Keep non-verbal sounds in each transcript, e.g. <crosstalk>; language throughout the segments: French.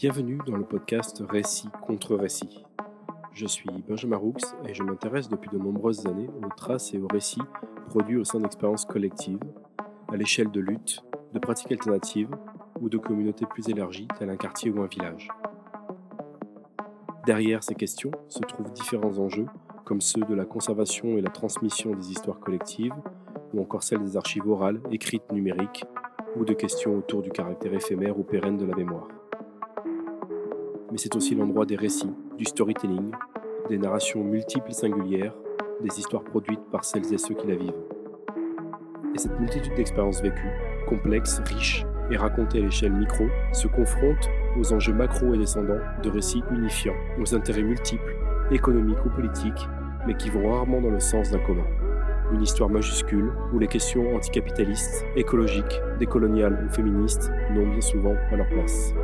Bienvenue dans le podcast Récit contre récit. Je suis Benjamin Roux et je m'intéresse depuis de nombreuses années aux traces et aux récits produits au sein d'expériences collectives, à l'échelle de luttes, de pratiques alternatives ou de communautés plus élargies tel un quartier ou un village. Derrière ces questions se trouvent différents enjeux comme ceux de la conservation et la transmission des histoires collectives ou encore celles des archives orales, écrites, numériques ou de questions autour du caractère éphémère ou pérenne de la mémoire mais c'est aussi l'endroit des récits, du storytelling, des narrations multiples et singulières, des histoires produites par celles et ceux qui la vivent. Et cette multitude d'expériences vécues, complexes, riches et racontées à l'échelle micro, se confronte aux enjeux macro et descendants de récits unifiants, aux intérêts multiples, économiques ou politiques, mais qui vont rarement dans le sens d'un commun. Une histoire majuscule où les questions anticapitalistes, écologiques, décoloniales ou féministes n'ont bien souvent pas leur place.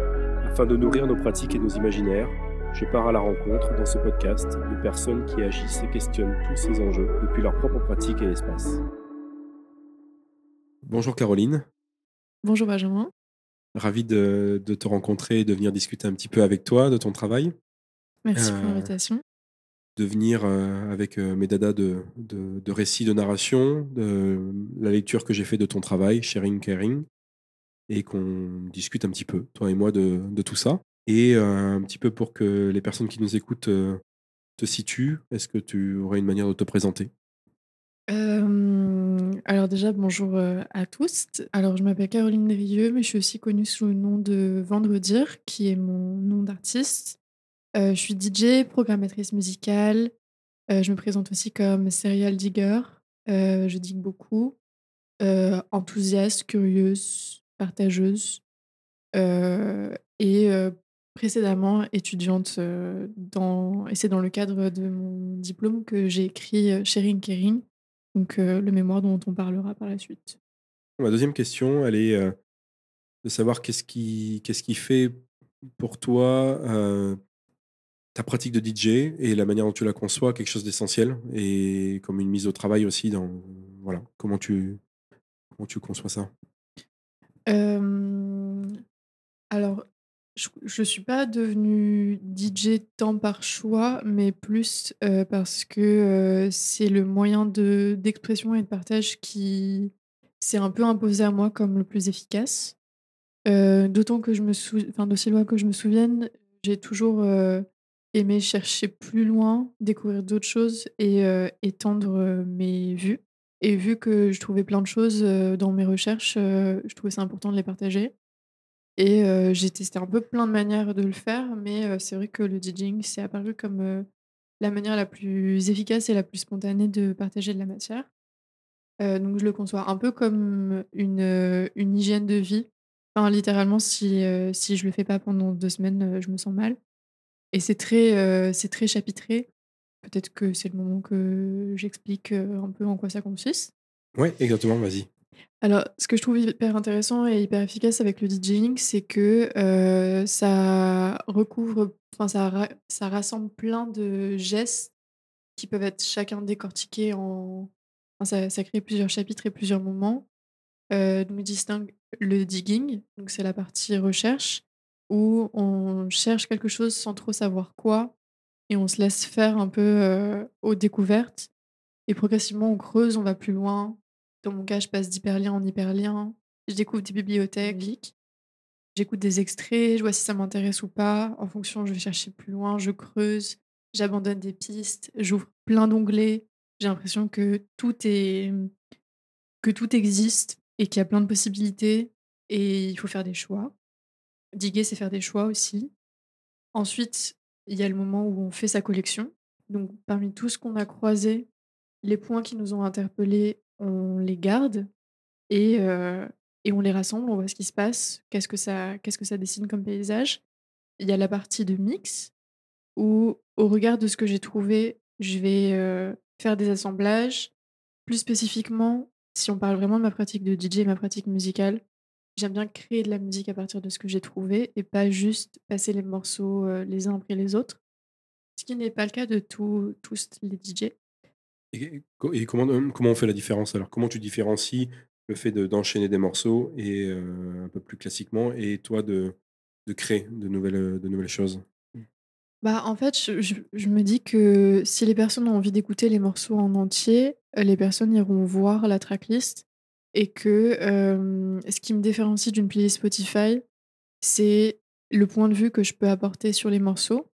Afin de nourrir nos pratiques et nos imaginaires, je pars à la rencontre dans ce podcast de personnes qui agissent et questionnent tous ces enjeux depuis leur propre pratique et espace. Bonjour Caroline. Bonjour Benjamin. Ravi de, te rencontrer et de venir discuter un petit peu avec toi de ton travail. Merci pour euh, l'invitation. De venir euh, avec euh, mes dadas de, de, récits, de narration, de la lecture que j'ai fait de ton travail, Sharing Caring, et qu'on discute un petit peu, toi et moi, de, tout ça. Et euh, un petit peu pour que les personnes qui nous écoutent euh, te situent, est-ce que tu aurais une manière de te présenter? Alors déjà, bonjour euh, à tous. Alors je m'appelle Caroline Rieux, mais je suis aussi connue sous le nom de Vendredir, qui est mon nom d'artiste. je suis DJ, programmatrice musicale. je me présente aussi comme serial digger. je digue beaucoup. enthousiaste, curieuse, partageuse et précédemment étudiante dans et c'est dans le cadre de mon diplôme que j'ai écrit Sharing Caring, donc le mémoire dont on parlera par la suite. Ma deuxième question, elle est de savoir qu'est-ce qui, qu'est-ce qui fait pour toi ta pratique de DJ et la manière dont tu la conçois quelque chose d'essentiel et comme une mise au travail aussi dans voilà comment tu comment tu conçois ça? Alors, je ne suis pas devenue DJ tant par choix, mais plus, parce que, c'est le moyen de d'expression et de partage qui s'est un peu imposé à moi comme le plus efficace. d'autant que je me sou enfin, d'aussi loin que je me souvienne, j'ai toujours, aimé chercher plus loin, découvrir d'autres choses et étendre, mes vues. Et vu que je trouvais plein de choses, dans mes recherches, je trouvais ça important de les partager. Et j'ai testé un peu plein de manières de le faire, mais c'est vrai que le DJing, c'est apparu comme, la manière la plus efficace et la plus spontanée de partager de la matière. donc je le conçois un peu comme une, une hygiène de vie. Enfin, littéralement, si, si je le fais pas pendant deux semaines, je me sens mal. Et c'est très, c'est très chapitré. Peut-être que c'est le moment que j'explique, un peu en quoi ça consiste. Ouais, exactement, vas-y. Alors, ce que je trouve hyper intéressant et hyper efficace avec le DJing, c'est que, ça recouvre enfin ça ça rassemble plein de gestes qui peuvent être chacun décortiqués en ça ça crée plusieurs chapitres et plusieurs moments. Heu, donc distingue le digging, donc c'est la partie recherche, où on cherche quelque chose sans trop savoir quoi et on se laisse faire un peu, aux découvertes et progressivement on creuse, on va plus loin. Dans mon cas, je passe d'hyperlien en hyperlien, je découvre des bibliothèques, j'écoute des extraits, je vois si ça m'intéresse ou pas. En fonction, je vais chercher plus loin, je creuse, j'abandonne des pistes, j'ouvre plein d'onglets. J'ai l'impression que tout est que tout existe et qu'il y a plein de possibilités et il faut faire des choix. Diguer, c'est faire des choix aussi. Ensuite, il y a le moment où on fait sa collection. Donc, parmi tout ce qu'on a croisé, les points qui nous ont interpellés, on les garde et, et on les rassemble, on voit ce qui se passe, qu'est-ce que ça, qu'est-ce que ça dessine comme paysage. Il y a la partie de mix où, au regard de ce que j'ai trouvé, je vais faire des assemblages. Plus spécifiquement, si on parle vraiment de ma pratique de DJ, ma pratique musicale, j'aime bien créer de la musique à partir de ce que j'ai trouvé et pas juste passer les morceaux les uns après les autres. Ce qui n'est pas le cas de tous les DJ. Et, comment, comment on fait la différence? Alors Comment tu différencies le fait d'enchaîner des morceaux et un peu plus classiquement et toi de de créer de nouvelles, de nouvelles choses? Bah, en fait, je je je me dis que si les personnes ont envie d'écouter les morceaux en entier, les personnes iront voir la tracklist et que, ce qui me différencie d'une playlist Spotify, c'est le point de vue que je peux apporter sur les morceaux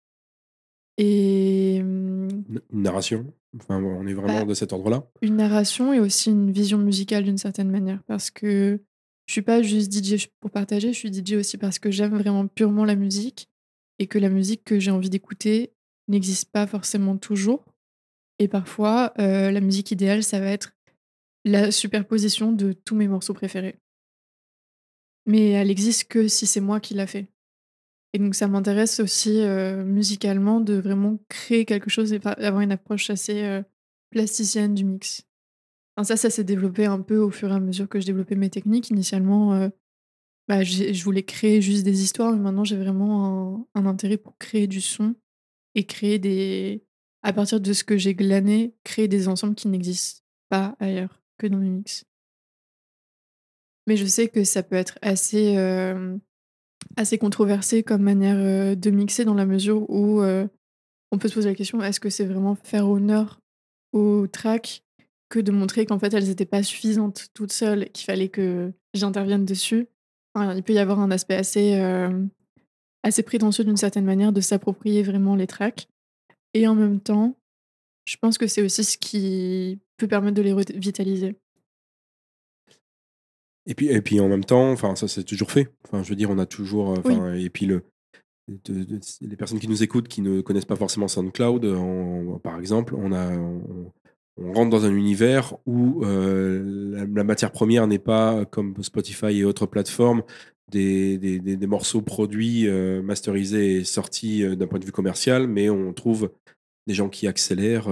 et Une narration? Enfin, on est vraiment bah, de cet ordre-là? une narration et aussi une vision musicale d'une certaine manière. Parce que je suis pas juste DJ pour partager, je suis DJ aussi parce que j'aime vraiment purement la musique et que la musique que j'ai envie d'écouter n'existe pas forcément toujours et parfois, la musique idéale, ça va être la superposition de tous mes morceaux préférés. Mais elle existe que si c'est moi qui l'a fait et donc ça m'intéresse aussi, heu, musicalement de vraiment créer quelque chose et pas avoir une approche assez, heu, plasticienne du mix. Enfin ça, ça s'est développé un peu au fur et à mesure que je développais mes techniques. Initialement, heu, bah, je voulais créer juste des histoires, mais maintenant j'ai vraiment un intérêt pour créer du son et créer des à partir de ce que j'ai glané, créer des ensembles qui n'existent pas ailleurs que dans mes mix. Mais je sais que ça peut être assez, assez controversé comme manière, de mixer dans la mesure où, on peut se poser la question: «Est-ce que c'est vraiment faire honneur aux tracks que de montrer qu'en fait elles étaient pas suffisantes toutes seules qu'il fallait que j'intervienne dessus?» il peut y avoir un aspect assez, assez prétentieux d'une certaine manière de s'approprier vraiment les tracks et en même temps, je pense que c'est aussi ce qui peut permettre de les revitaliser. Et puis et puis en même temps, enfin ça c'est toujours fait. Enfin je veux dire, on a toujours, Oui, enfin et puis le de de les personnes qui nous écoutent, qui ne connaissent pas forcément SoundCloud, on par exemple, on a on on rentre dans un univers où, heu, la la matière première n'est pas comme Spotify et autres plateformes, des des des des morceaux produits, masterisés et sortis, d'un point de vue commercial, mais on trouve des gens qui accélèrent,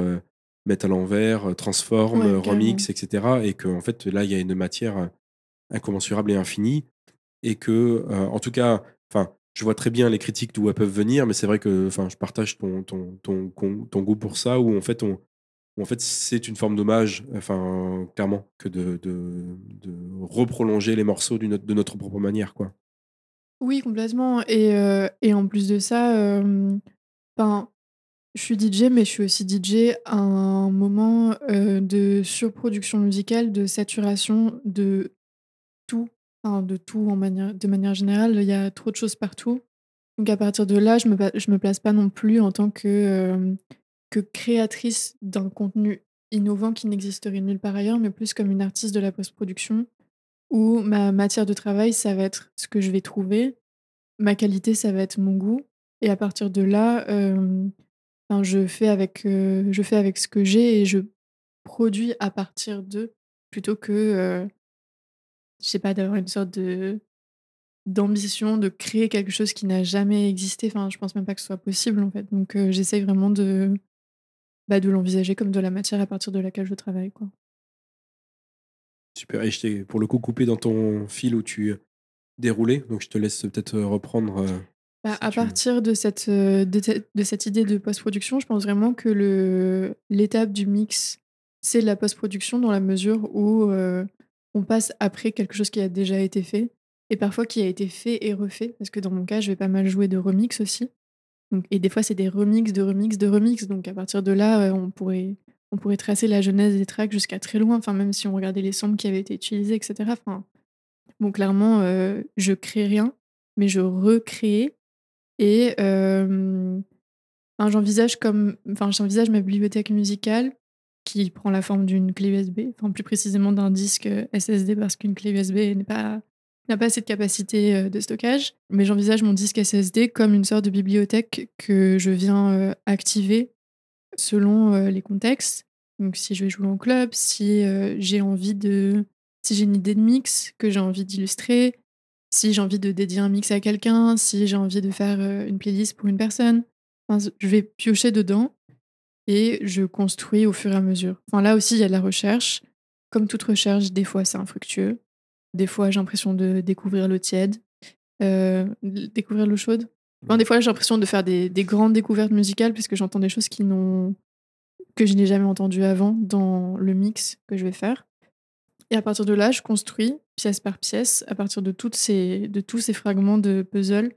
mettent à l'envers, heu, transforment, ouais, carrément. remixent et cetera et qu'en fait là, il y a une matière, incommensurable et infini et que, en tout cas, enfin, je vois très bien les critiques d'où elles peuvent venir, mais c'est vrai que, enfin, je partage ton ton ton con ton goût pour ça, où en fait on où en fait c'est une forme d'hommage, enfin, clairement, que de de de reprolonger les morceaux de notre propre manière, quoi. Oui, complètement et et en plus de ça, enfin, je suis DJ, mais je suis aussi DJ à un moment, heu, de surproduction musicale, de saturation de tout, de tout en manière de manière générale, il y a trop de choses partout. Donc à partir de là, je me me place pas non plus en tant que, hem, que créatrice d'un contenu innovant qui n'existerait nulle part ailleurs, mais plus comme une artiste de la post-production où ma matière de travail, ça va être ce que je vais trouver. Ma qualité, ça va être mon goût. Et à partir de là, hem, enfin, je fais avec, heu, je fais avec ce que j'ai et je produis à partir de, plutôt que, sais pas, d'avoir une sorte de d'ambition de créer quelque chose qui n'a jamais existé. Enfin, je pense même pas que ce soit possible, en fait. Donc, heu, j'essaye vraiment de, bah, l'envisager comme de la matière à partir de laquelle je travaille, quoi. Super et je t'ai pour le coup coupé dans ton fil où tu déroulais, donc je te laisse peut-être, reprendre, Bah, si à partir de cette, heu, de cette de cette idée de post-production, je pense vraiment que le l'étape du mix, c'est la post-production dans la mesure où, heu, on passe après quelque chose qui a déjà été fait et parfois qui a été fait et refait. Parce que dans mon cas, je vais pas mal jouer de remix aussi. Donc et des fois, c'est des remixes de remixes de remixes. Donc à partir de là, heu, on pourrait on pourrait tracer la genèse des tracks jusqu'à très loin. Enfin, même si on regardait les samples qui avaient été utilisés et cetera. Enfin, bon clairement, heu, je crée rien, mais je recrée et j'envisage comme enfin, j'envisage ma bibliothèque musicale qui prend la forme d'une clé USB, enfin, plus précisément d'un disque, SSD parce qu'une clé USB n'a pas assez de capacité, de stockage. Mais j'envisage mon disque SSD comme une sorte de bibliothèque que je viens, activer selon, les contextes. Donc si je vais jouer en club, si, j'ai envie de si j'ai une idée de mix que j'ai envie d'illustrer, si j'ai envie de dédier un mix à quelqu'un, si j'ai envie de faire, heu, une playlist pour une personne. Je vais piocher dedans et je construis au fur et à mesure. Enfin, là aussi, il y a de la recherche. Comme toute recherche, des fois, c'est infructueux. Des fois, j'ai l'impression de découvrir l'eau tiède, heu, d découvrir l'eau chaude. Enfin, des fois, j'ai l'impression de faire des des grandes découvertes musicales puisque j'entends des choses qui que je n'ai jamais entendues avant dans le mix que je vais faire et à partir de là, je construis pièce par pièce à partir de toutes ces de tous ces fragments de puzzle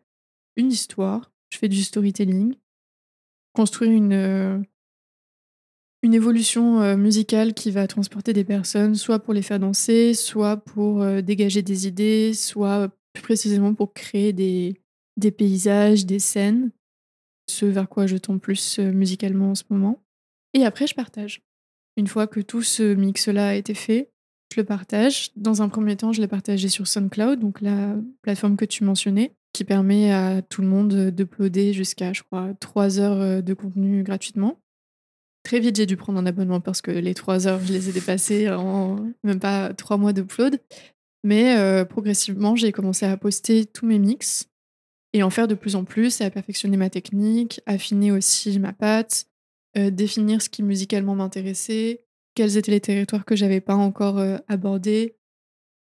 une histoire, je fais du storytelling, construire une, une évolution, musicale qui va transporter des personnes, soit pour les faire danser, soit pour, dégager des idées, soit plus précisément pour créer des des paysages, des scènes, ce vers quoi je tends plus, musicalement en ce moment et après je partage. Une fois que tout ce mix-là a été fait, je le partage. Dans un premier temps, je l'ai partagé sur SoundCloud, donc la plateforme que tu mentionnais, qui permet à tout le monde, d'uploader jusqu'à, je crois, 3 heures, de contenu gratuitement. Très vite, j'ai dû prendre un abonnement parce que les 3 heures, je les ai dépassées en même pas 3 mois d'upload. Mais, progressivement, j'ai commencé à poster tous mes mix et en faire de plus en plus et à perfectionner ma technique, affiner aussi ma patte, définir ce qui musicalement m'intéressait, quels étaient les territoires que j'avais pas encore, abordés,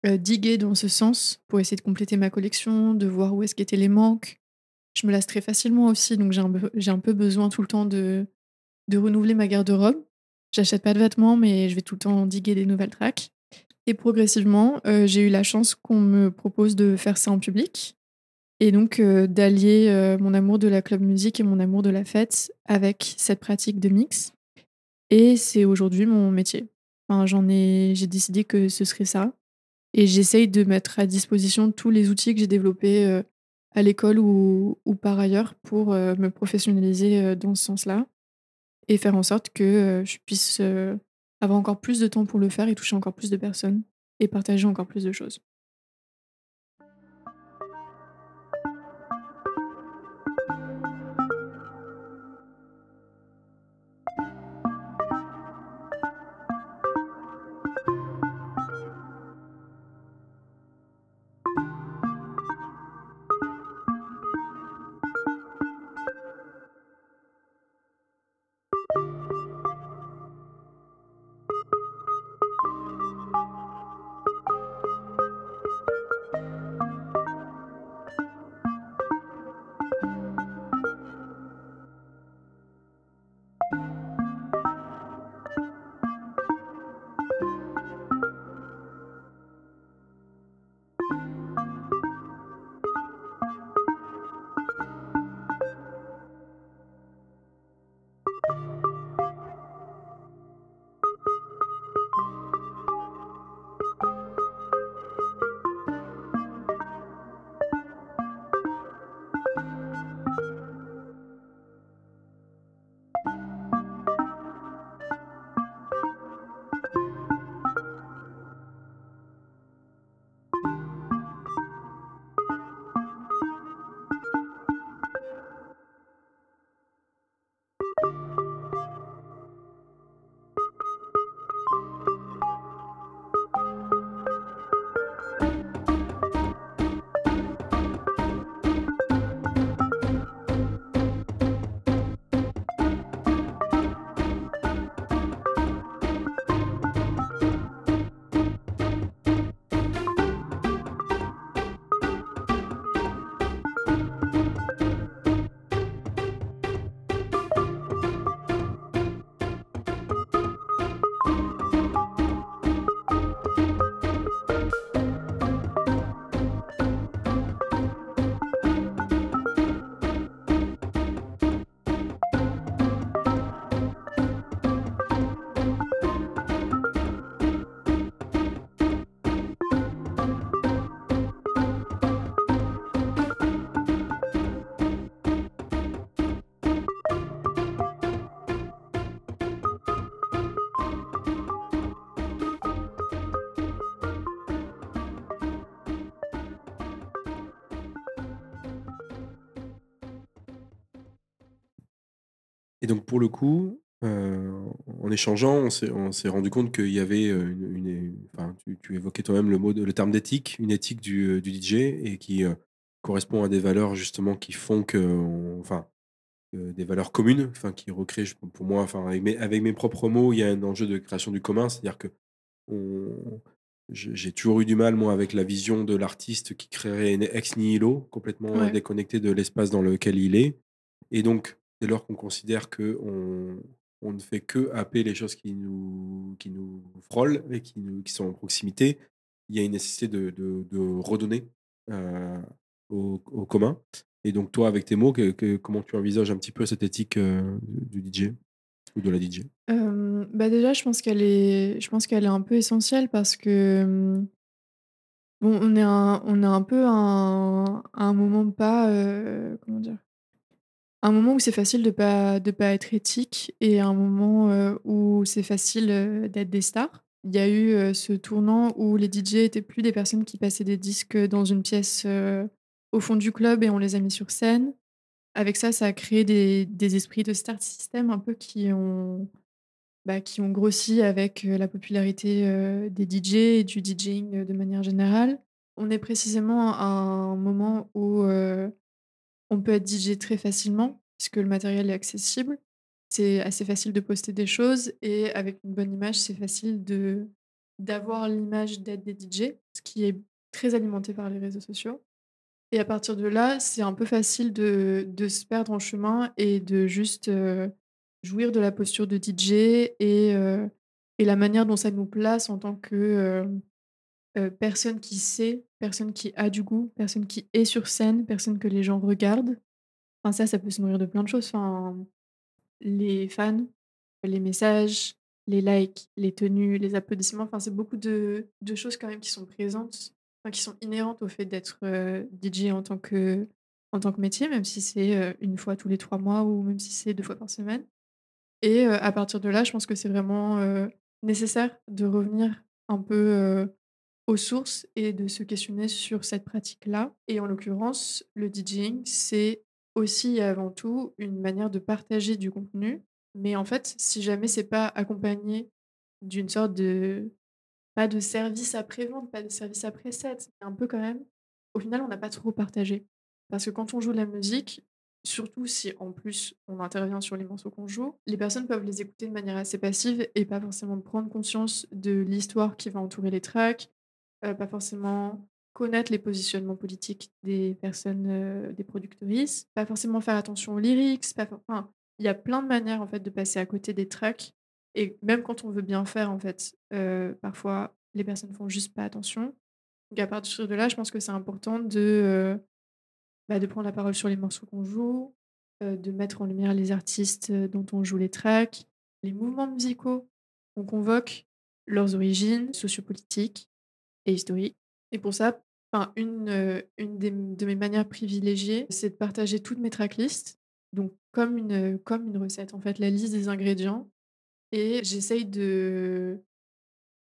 diguer dans ce sens pour essayer de compléter ma collection, de voir où est-ce qu'étaient les manques. Je me lasse très facilement aussi, donc j'ai un peu besoin tout le temps de de renouveler ma garde-robe. J'achète pas de vêtements, mais je vais tout le temps diguer des nouvelles tracks et progressivement, j'ai eu la chance qu'on me propose de faire ça en public et donc d'allier, mon amour de la club musique et mon amour de la fête avec cette pratique de mix et c'est aujourd'hui mon métier. Enfin, j'en ai j'ai décidé que ce serait ça et j'essaye de mettre à disposition tous les outils que j'ai développés, à l'école ou ou par ailleurs pour, me professionnaliser, dans ce sens-là et faire en sorte que, je puisse, avoir encore plus de temps pour le faire et toucher encore plus de personnes et partager encore plus de choses. Et donc pour le coup, en échangeant, on s'est rendu compte qu'il y avait, une une enfin, tu tu évoquais toi-même le mot le terme d'éthique, une éthique du, DJ et qui, correspond à des valeurs justement qui font qu'on enfin, des valeurs communes, enfin qui recréent pour moi, enfin avec mes avec mes propres mots, il y a un enjeu de création du commun. C'est-à-dire qu'on j'ai j'ai toujours eu du mal moi avec la vision de l'artiste qui créerait ex nihilo, complètement Ouais. déconnecté de l'espace dans lequel il est et donc dès lors qu'on considère qu'on on ne fait que happer les choses qui nous qui nous frôlent et qui sont en proximité, il y a une nécessité de redonner, heu, au commun Et donc toi, avec tes mots, que que comment tu envisages un petit peu cette éthique, heu, du DJ ou de la DJ? Bah, déjà, je pense qu'elle est je pense qu'elle est un peu essentielle parce que, bon, on est un on est un peu un à un moment pas, heu, comment dire? Un moment où c'est facile de pas de pas être éthique et un moment, heu, où c'est facile, heu, d'être des stars. Il y a eu, heu, ce tournant où les DJ étaient plus des personnes qui passaient des disques, dans une pièce, au fond du club et on les a mis sur scène. Avec ça, ça a créé des des esprits de star system un peu qui ont, bah, qui ont grossi avec, la popularité, des DJ et du DJing, de manière générale. On est précisément à un moment où, on peut être DJ très facilement puisque le matériel est accessible. C'est assez facile de poster des choses et avec une bonne image, c'est facile de d'avoir l'image d'être des DJ, ce qui est très alimenté par les réseaux sociaux. Et à partir de là, c'est un peu facile de de se perdre en chemin et de juste, heu, jouir de la posture de DJ et heu et la manière dont ça nous place en tant que, hem, heu, personne qui sait, personne qui a du goût, personne qui est sur scène, personne que les gens regardent. Enfin ça, ça peut se nourrir de plein de choses. Enfin, les fans, les messages, les likes, les tenues, les applaudissements, enfin c'est beaucoup de choses quand même qui sont présentes, qui sont inhérentes au fait d'être, heu, DJ en tant que en tant que métier, même si c'est, heu, 1 fois tous les 3 mois ou même si c'est 2 fois par semaine et à partir de là, je pense que c'est vraiment, nécessaire de revenir un peu, aux sources et de se questionner sur cette pratique-là et en l'occurrence, le DJing, c'est aussi et avant tout une manière de partager du contenu, mais en fait, si jamais c'est pas accompagné d'une sorte de pas de service après-vente, pas de service après set, mais un peu quand même, au final, on n'a pas trop partagé. Parce que quand on joue de la musique, surtout si en plus on intervient sur les morceaux qu'on joue, les personnes peuvent les écouter de manière assez passive et pas forcément prendre conscience de l'histoire qui va entourer les tracks, heu, pas forcément connaître les positionnements politiques des personnes, heu, des productrices, pas forcément faire attention aux lyrics, enfin, il y a plein de manières en fait de passer à côté des tracks et même quand on veut bien faire en fait, heu, parfois les personnes font juste pas attention. Donc à partir de là, je pense que c'est important de, bah, de prendre la parole sur les morceaux qu'on joue, de mettre en lumière les artistes, dont on joue les tracks, les mouvements musicaux qu'on convoque, leurs origines sociopolitiques et historiques et pour ça, enfin une, heu, une des de mes manières privilégiées, c'est de partager toutes mes tracklists, donc comme une, comme une recette en fait, la liste des ingrédients et j'essaye de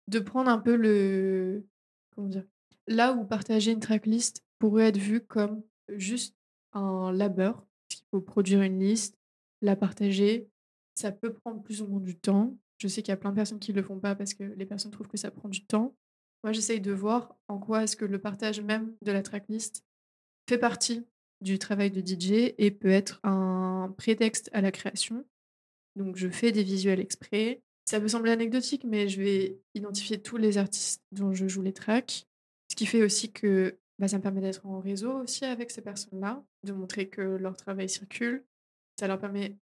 de prendre un peu le comment dire? Là où partager une tracklist pourrait être vu comme juste un labeur, parce qu'il faut produire une liste, la partager, ça peut prendre plus ou moins du temps. Je sais qu'il y a plein de personnes qui le font pas parce que les personnes trouvent que ça prend du temps. Moi, j'essaye de voir en quoi est-ce que le partage même de la tracklist fait partie du travail de DJ et peut être un prétexte à la création. Donc je fais des visuels exprès. Ça peut sembler anecdotique, mais je vais identifier tous les artistes dont je joue les tracks. Ce qui fait aussi que, bah, ça me permet d'être en réseau aussi avec ces personnes-là, de montrer que leur travail circule. Ça leur permet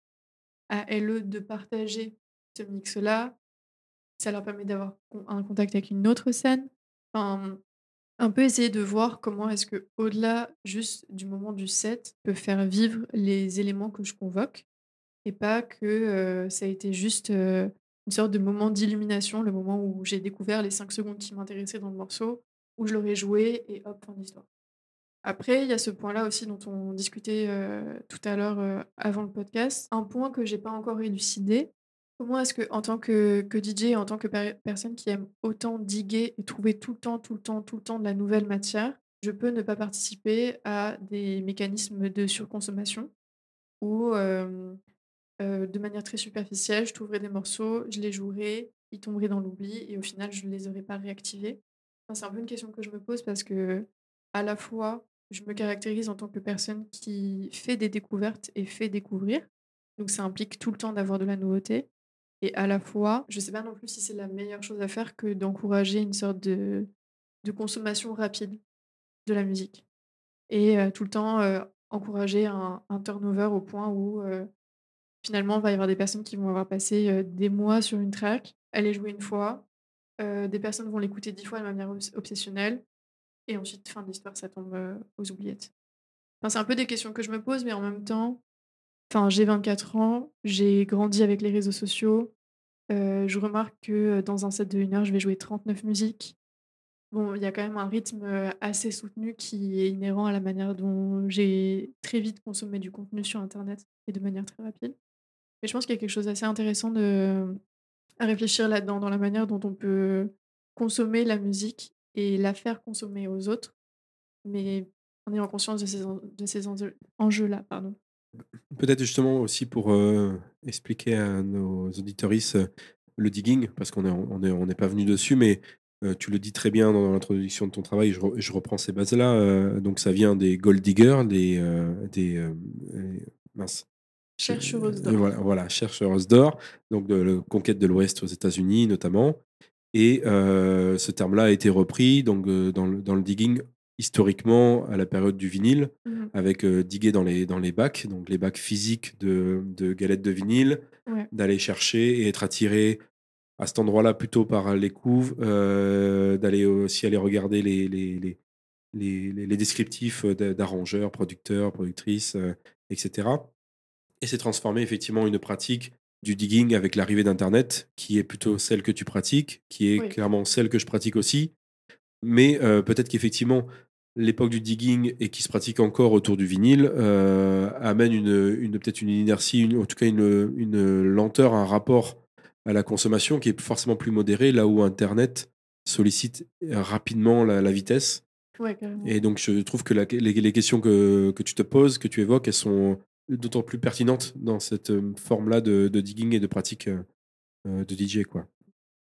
à elles, de partager ce mix-là. Ça leur permet d'avoir un contact avec une autre scène. Enfin, un peu essayer de voir comment est-ce que, au-delà juste du moment du set, peut faire vivre les éléments que je convoque et pas que, ça a été juste, une sorte de moment d'illumination, le moment où j'ai découvert les 5 secondes qui m'intéressaient dans le morceau, où je l'aurais joué et hop, fin de l'histoire. Après, il y a ce point-là aussi dont on discutait, tout à l'heure, heu, avant le podcast. Un point que j'ai pas encore élucidé, comment est-ce que en tant que que DJ, en tant que per personne qui aime autant diguer et trouver tout le temps, tout le temps, tout le temps de la nouvelle matière, je peux ne pas participer à des mécanismes de surconsommation où, de manière très superficielle, je trouverai des morceaux, je les jouerai, ils tomberaient dans l'oubli et au final, je ne les aurais pas réactivés. Enfin, c'est un peu une question que je me pose parce que à la fois, je me caractérise en tant que personne qui fait des découvertes et fait découvrir, donc ça implique tout le temps d'avoir de la nouveauté et à la fois, je sais pas non plus si c'est la meilleure chose à faire que d'encourager une sorte de de consommation rapide de la musique et heu, tout le temps, heu, encourager un turnover au point où, heu, finalement, il va y avoir des personnes qui vont avoir passé, des mois sur une track, elle est jouée une fois, des personnes vont l'écouter 10 fois de manière obs obsessionnelle et ensuite, fin de l'histoire, ça tombe, aux oubliettes. C'est un peu des questions que je me pose, mais en même temps, enfin, j'ai 24 ans, j'ai grandi avec les réseaux sociaux. Heu, je remarque que, dans un set de 1 heure, je vais jouer 39 musiques. Bon, il y a quand même un rythme, assez soutenu qui est inhérent à la manière dont j'ai très vite consommé du contenu sur internet et de manière très rapide. Et je pense qu'il y a quelque chose d'assez intéressant à réfléchir là-dedans, dans la manière dont on peut consommer la musique et la faire consommer aux autres, mais en ayant conscience de ces ces enjeux enjeux-là, pardon. Peut-être justement aussi pour, heu, expliquer à nos auditoristes, heu, le digging, parce qu'on est on est on n'est pas venu dessus, mais, heu, tu le dis très bien dans l'introduction de ton travail, je re je reprends ces bases-là, donc ça vient des gold diggers, des, des, mince, Chercheuses d'or. voilà voilà, chercheuses d'or, donc de le conquête de l'Ouest aux États-Unis notamment et ce terme-là a été repris donc dans le dans le digging historiquement à la période du vinyle Mmh mh. avec, heu, diguer dans les dans les bacs, donc les bacs physiques de de galettes de vinyle, Ouais. d'aller chercher et être attiré à cet endroit-là plutôt par les couves, heu, d'aller aussi aller regarder les les les les descriptifs d'a d'arrangeurs, producteurs, productrices, heu, et cetera. Et c'est transformé effectivement en une pratique du digging avec l'arrivée d'internet, qui est plutôt celle que tu pratiques, qui est Oui. clairement celle que je pratique aussi. Mais, heu, peut-être qu'effectivement l'époque du digging et qui se pratique encore autour du vinyle, heu, amène une, peut-être une inertie, une en tout cas une, lenteur, un rapport à la consommation qui est forcément plus modéré, là où internet sollicite rapidement la la vitesse. Ouais. Et donc je trouve que la les les questions que que tu te poses, que tu évoques, elles sont d'autant plus pertinentes dans cette, forme-là de de digging et de pratique, de DJ, quoi.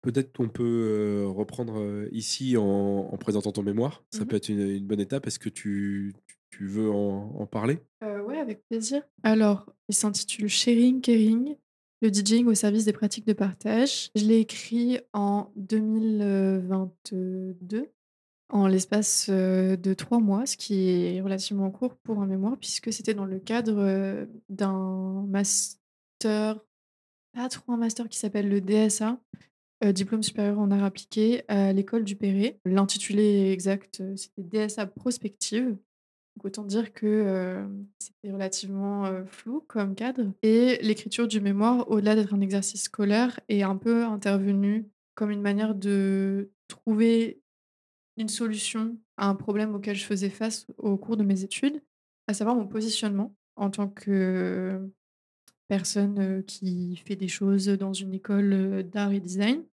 Peut-être qu'on peut, heu, reprendre, heu, ici en en présentant ton mémoire. Mmh Ça mh. peut être une une bonne étape. Est-ce que tu veux en en parler? Heu, ouais, avec plaisir. Alors, il s'intitule Sharing Caring, le DJing au service des pratiques de partage. Je l'ai écrit en 2022, en l'espace, de 3 mois, ce qui est relativement court pour un mémoire puisque c'était dans le cadre, d'un master, pas trop un master qui s'appelle le DSA, heu, diplôme supérieur en arts appliqués à l'école du Perret. L'intitulé exact, heu, c'était DSA prospective. Autant dire que, hem, c'était relativement, flou comme cadre et l'écriture du mémoire, au-delà d'être un exercice scolaire, est un peu intervenue comme une manière de trouver une solution à un problème auquel je faisais face au cours de mes études, à savoir mon positionnement en tant que personne, qui fait des choses dans une école, d'art et design.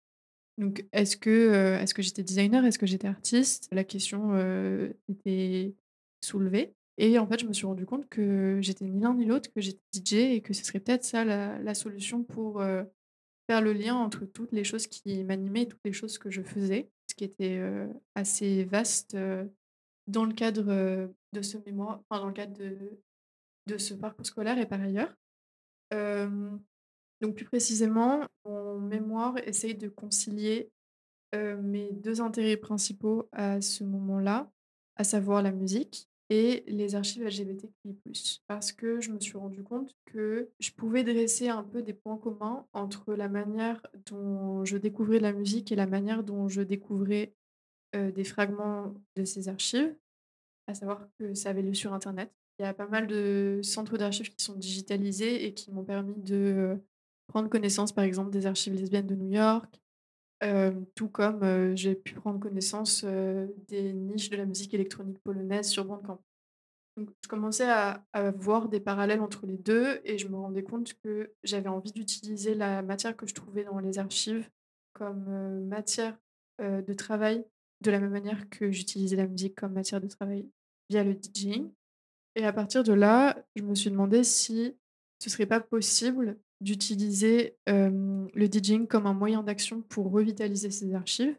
Donc est-ce que, est-ce que j'étais designer? Est-ce que j'étais artiste? La question, était soulevée et en fait, je me suis rendu compte que j'étais ni l'un ni l'autre, que j'étais DJ et que ce serait peut-être ça la solution pour, faire le lien entre toutes les choses qui m'animaient et toutes les choses que je faisais. Ce qui était, assez vaste, dans le cadre, de ce mémoire, enfin dans le cadre de de ce parcours scolaire et par ailleurs. Donc plus précisément, mon mémoire essaye de concilier, mes 2 intérêts principaux à ce moment-là, à savoir la musique et les archives LGBTQI+. Parce que je me suis rendu compte que je pouvais dresser un peu des points communs entre la manière dont je découvrais la musique et la manière dont je découvrais, des fragments de ces archives. À savoir que ça avait lieu sur internet. Il y a pas mal de centres d'archives qui sont digitalisés et qui m'ont permis de, heu, prendre connaissance, par exemple, des archives lesbiennes de New York. Hem, tout comme, heu, j'ai pu prendre connaissance, des niches de la musique électronique polonaise sur Bandcamp. Je commençais à voir des parallèles entre les 2 et je me rendais compte que j'avais envie d'utiliser la matière que je trouvais dans les archives comme, matière, de travail, de la même manière que j'utilisais la musique comme matière de travail via le DJing et à partir de là, je me suis demandé si ce serait pas possible d'utiliser, le DJing comme un moyen d'action pour revitaliser ces archives.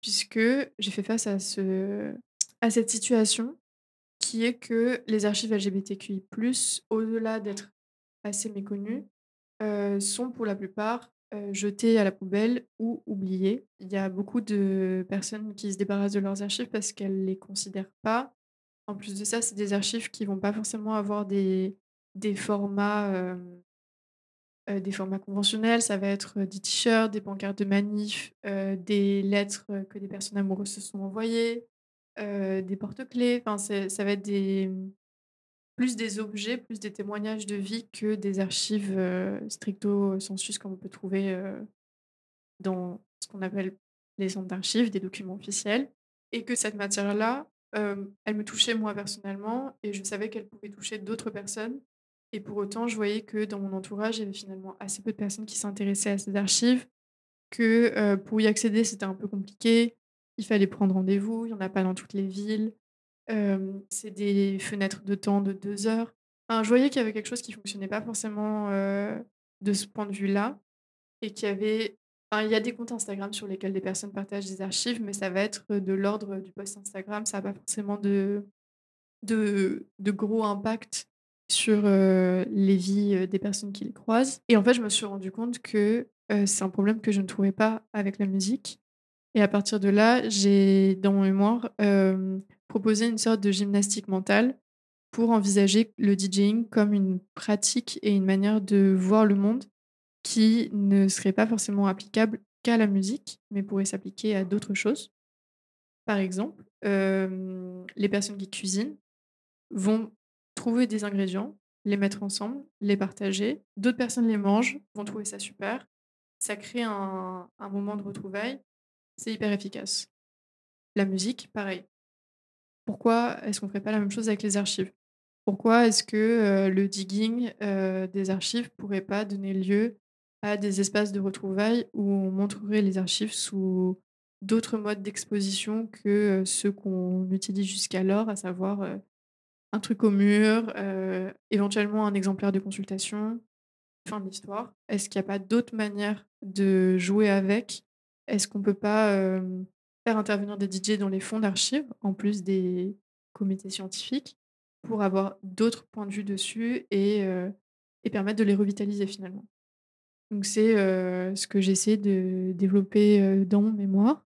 Puisque j'ai fait face à ce à cette situation qui est que les archives LGBTQI+, au-delà d'être assez méconnues, sont pour la plupart, jetées à la poubelle ou oubliées. Il y a beaucoup de personnes qui se débarrassent de leurs archives parce qu'elles les considèrent pas. En plus de ça, c'est des archives qui vont pas forcément avoir des heu, des formats conventionnels. Ça va être des t-shirts, des pancartes de manif, des lettres que des personnes amoureuses se sont envoyées, des porte-clés. Enfin, ça va être des, plus des objets, plus des témoignages de vie que des archives euh, stricto sensus comme on peut trouver euh, dans ce qu'on appelle les centres d'archives, des documents officiels. Et que cette matière-là, elle me touchait moi personnellement et je savais qu'elle pouvait toucher d'autres personnes. Et pour autant, je voyais que dans mon entourage, il y avait finalement assez peu de personnes qui s'intéressaient à ces archives, que pour y accéder, c'était un peu compliqué. Il fallait prendre rendez-vous, il n'y en a pas dans toutes les villes c'est des fenêtres de temps de deux heures. Enfin, je voyais qu'il y avait quelque chose qui fonctionnait pas forcément, de ce point de vue-là et qu'il y avait il y a des comptes Instagram sur lesquels des personnes partagent des archives, mais ça va être de l'ordre du post Instagram. Ça a pas forcément de de gros impact sur, les vies, des personnes qui les croisent. Et en fait, je me suis rendu compte que, c'est un problème que je ne trouvais pas avec la musique. Et à partir de là, j'ai, dans mon mémoire, proposé une sorte de gymnastique mentale pour envisager le DJing comme une pratique et une manière de voir le monde qui ne serait pas forcément applicable qu'à la musique, mais pourrait s'appliquer à d'autres choses. Par exemple, les personnes qui cuisinent vont trouver des ingrédients, les mettre ensemble, les partager. D'autres personnes les mangent, vont trouver ça super. Ça crée un moment de retrouvailles c'est hyper efficace. La musique, pareil. Pourquoi est-ce qu'on ne ferait pas la même chose avec les archives? Pourquoi est-ce que le digging des archives pourrait pas donner lieu à des espaces de retrouvailles où on montrerait les archives sous d'autres modes d'exposition que ceux qu'on utilise jusqu'alors, à savoir un truc au mur, éventuellement un exemplaire de consultation, fin de l'histoire. Est-ce qu'il n'y a pas d'autres manières de jouer avec? Est-ce qu'on peut pas, faire intervenir des DJ dans les fonds d'archives, en plus des comités scientifiques, pour avoir d'autres points de vue dessus et permettre de les revitaliser finalement? Donc c'est, ce que j'essaie de développer, dans mon mémoire,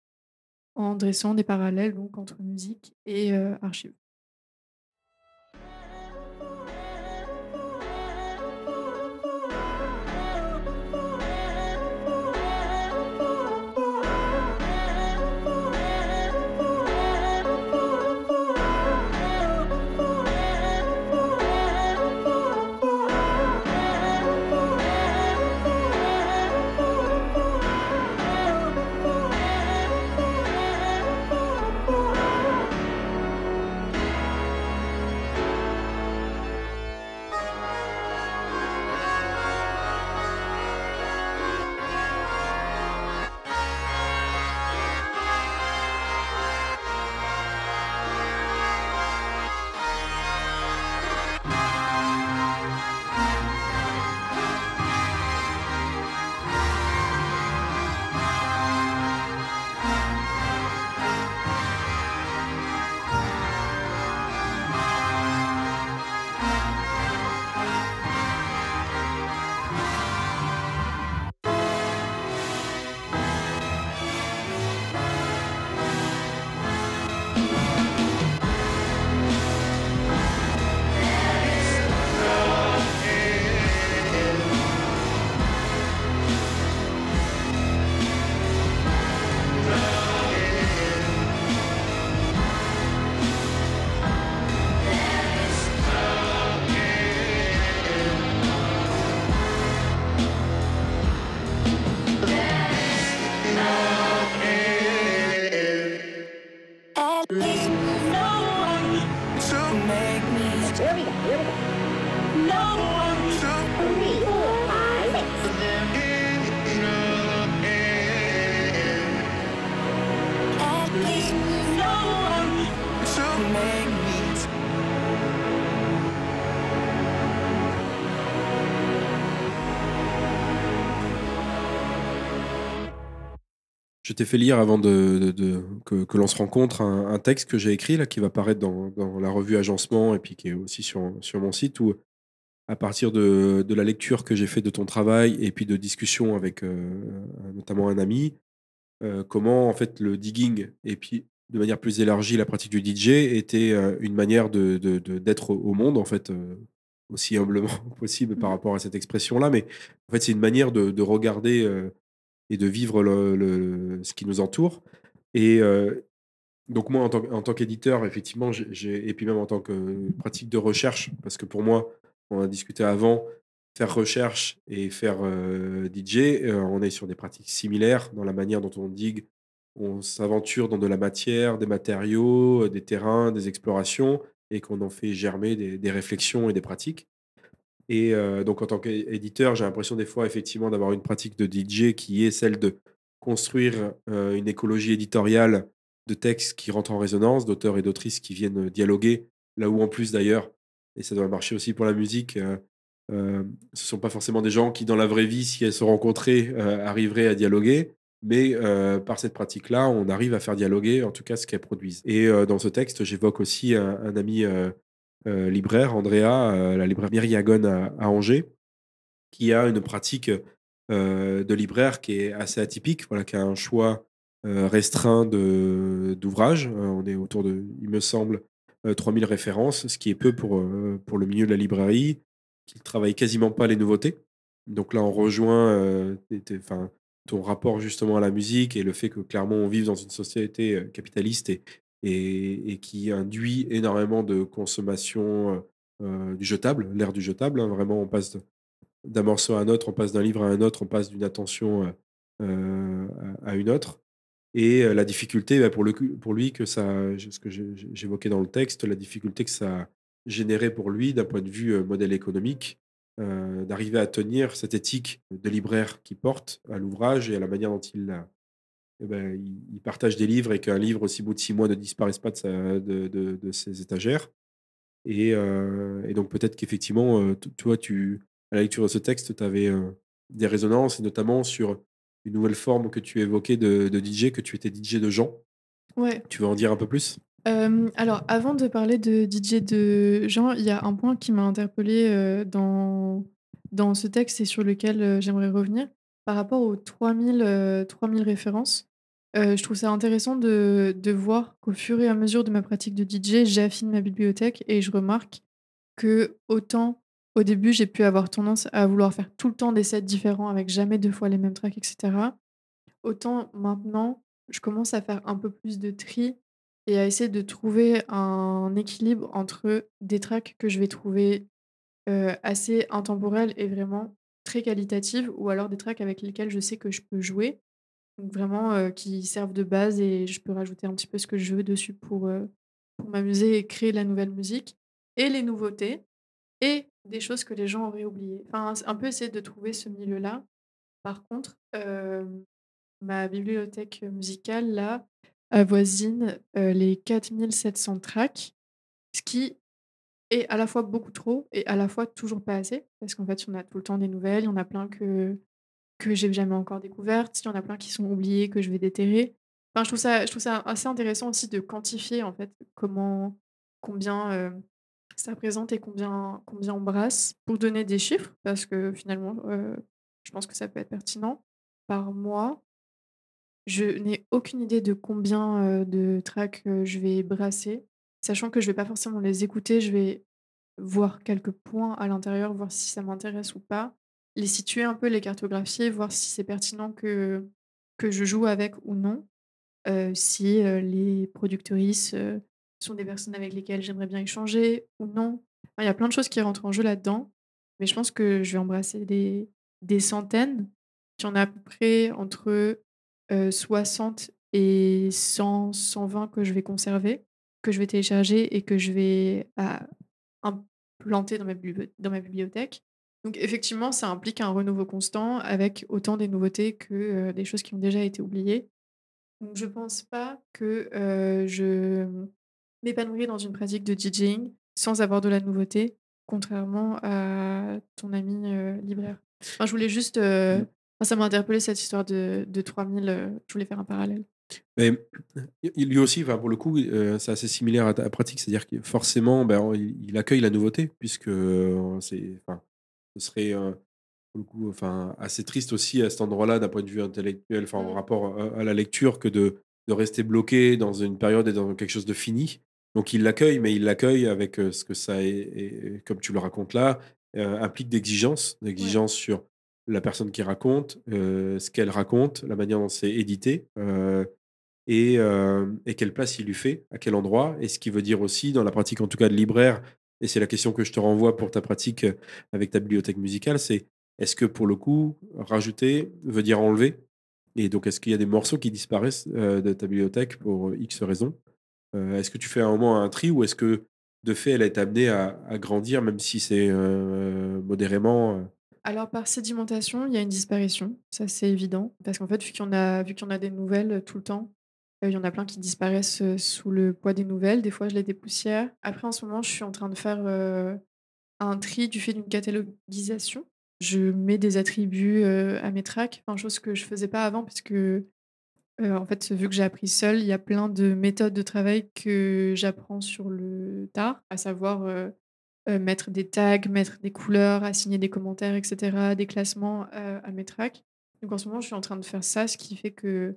en dressant des parallèles entre musique et archives. Je t'ai fait lire avant de, que, l'on se rencontre un, texte que j'ai écrit là qui va apparaître dans, la revue Agencement et puis qui est aussi sur, sur mon site où à partir de, la lecture que j'ai fait de ton travail et puis de discussions avec euh, notamment un ami, euh, comment en fait le digging et puis de manière plus élargie la pratique du DJ était euh, une manière de, d'être au monde en fait aussi humblement <laughs> possible par mmh. rapport à cette expression là, mais en fait c'est une manière de, regarder et de vivre le, ce qui nous entoure. Et, donc moi, en tant, en tant qu'éditeur, effectivement, j'ai, et puis même en tant que pratique de recherche, parce que pour moi, on a discuté avant, faire recherche et faire DJ, on est sur des pratiques similaires dans la manière dont on digue, on s'aventure dans de la matière, des matériaux, des terrains, des explorations, et qu'on en fait germer des, des, réflexions et des pratiques. Et donc en tant qu'éditeur, j'ai l'impression des fois effectivement d'avoir une pratique de DJ qui est celle de construire une écologie éditoriale de textes qui rentrent en résonance, d'auteurs et d'autrices qui viennent dialoguer, là où en plus d'ailleurs, et ça doit marcher aussi pour la musique, ce ne sont pas forcément des gens qui, dans la vraie vie, si elles se rencontraient, arriveraient à dialoguer, mais par cette pratique-là, on arrive à faire dialoguer, en tout cas, ce qu'elles produisent. Et dans ce texte, j'évoque aussi un, ami libraire, Andrea, la libraire Myriagone à, Angers, qui a une pratique de libraire qui est assez atypique, voilà, qui a un choix restreint d'ouvrages. on est autour de, il me semble, 3000 références, ce qui est peu pour, le milieu de la librairie qu'il travaille quasiment pas les nouveautés. Donc là, on rejoint euh, ton rapport justement à la musique et le fait que clairement on vive dans une société euh, capitaliste et, et, qui induit énormément de consommation euh, du jetable, l'ère du jetable. Hein. vraiment, on passe d'un morceau à un autre, on passe d'un livre à un autre, on passe d'une attention à une autre. Et la difficulté, bah, pour, lui, que ça, ce que j'évoquais dans le texte, la difficulté que ça générer pour lui, d'un point de vue modèle économique, d'arriver à tenir cette éthique de libraire qui porte à l'ouvrage et à la manière dont il, eh ben, il, partage des livres et qu'un livre, aussi bout de six mois, ne disparaisse pas de, de, de, ses étagères. Et, et donc peut-être qu'effectivement, toi, tu, à la lecture de ce texte, tu avais des résonances, et notamment sur une nouvelle forme que tu évoquais de, de DJ, que tu étais DJ de gens. Ouais. Tu veux en dire un peu plus? Alors avant de parler de DJ de Jean, il y a un point qui m'a interpellée, dans dans ce texte et sur lequel, j'aimerais revenir. Par rapport aux 3000, 3000 références, je trouve ça intéressant de de voir qu'au fur et à mesure de ma pratique de DJ, j'affine ma bibliothèque et je remarque que autant au début, j'ai pu avoir tendance à vouloir faire tout le temps des sets différents avec jamais deux fois les mêmes tracks et cetera. Autant maintenant, je commence à faire un peu plus de tri et à essayer de trouver un équilibre entre des tracks que je vais trouver, assez intemporels et vraiment très qualitatives ou alors des tracks avec lesquels je sais que je peux jouer. Vraiment, qui servent de base et je peux rajouter un petit peu ce que je veux dessus pour, pour m'amuser et créer de la nouvelle musique et les nouveautés et des choses que les gens auraient oubliées. Enfin, un peu essayer de trouver ce milieu-là. Par contre, ma bibliothèque musicale là, avoisine, les 4700 tracks, ce qui est à la fois beaucoup trop et à la fois toujours pas assez. Parce qu'en fait, en a tout le temps des nouvelles, il y en a plein que que j'ai jamais encore découvertes, il y en a plein qui sont oubliées, que je vais déterrer. Enfin, je trouve ça je trouve ça assez intéressant aussi de quantifier, en fait, comment combien, ça représente et combien combien on brasse. Pour donner des chiffres, parce que finalement, je pense que ça peut être pertinent. Par mois je n'ai aucune idée de combien, de tracks, je vais brasser, sachant que je vais pas forcément les écouter. Je vais voir quelques points à l'intérieur, voir si ça m'intéresse ou pas, les situer un peu, les cartographier, voir si c'est pertinent que que je joue avec ou non, si, les productrices sont des personnes avec lesquelles j'aimerais bien échanger ou non. il y a plein de choses qui rentrent en jeu là-dedans, mais je pense que je vais embrasser des des centaines. Il y en a à peu près entre 60 et 100, 120 que je vais conserver, que je vais télécharger et que je vais implanter dans ma dans ma bibliothèque. Donc effectivement, ça implique un renouveau constant avec autant des nouveautés que, des choses qui ont déjà été oubliées. Donc je pense pas que, je m'épanouirais dans une pratique de DJing sans avoir de la nouveauté, contrairement à ton ami, libraire. Enfin, je voulais juste, mmh ça m'a interpellé cette histoire de, de 3000. Euh, je voulais faire un parallèle. Mais lui aussi, pour le coup, euh, c'est assez similaire à ta pratique. C'est-à-dire que forcément, ben, il, accueille la nouveauté, puisque euh, c'est, enfin, ce serait pour le coup, enfin, assez triste aussi à cet endroit-là, d'un point de vue intellectuel, enfin, en mmh. rapport à, la lecture, que de, de, rester bloqué dans une période et dans quelque chose de fini. Donc il l'accueille, mais il l'accueille avec ce que ça est, comme tu le racontes là, implique d'exigences, d'exigences sur la personne qui raconte, ce qu'elle raconte, la manière dont c'est édité. et, et, quelle place il lui fait, à quel endroit, et ce qui veut dire aussi, dans la pratique en tout cas de libraire, et c'est la question que je te renvoie pour ta pratique avec ta bibliothèque musicale, c'est est-ce que pour le coup, rajouter veut dire enlever? Et donc, est-ce qu'il y a des morceaux qui disparaissent de ta bibliothèque pour X raisons? Est-ce que tu fais un moment un tri ou est-ce que de fait, elle été amenée à, grandir, même si c'est modérément alors par sédimentation, il y a une disparition, ça c'est évident, parce qu'en fait vu qu'il y en a des nouvelles, tout le temps, il y en a plein qui disparaissent, sous le poids des nouvelles. Des fois, je les dépoussière. Après en ce moment, je suis en train de faire, un tri du fait d'une catalogisation. Je mets des attributs, à mes tracks, chose que je faisais pas avant parce que, en fait, vu que j'ai appris seule, il y a plein de méthodes de travail que j'apprends sur le tard, à savoir, euh, mettre des tags, mettre des couleurs, assigner des commentaires, et cetera, des classements, euh, à mes tracks. Donc en ce moment, je suis en train de faire ça, ce qui fait que,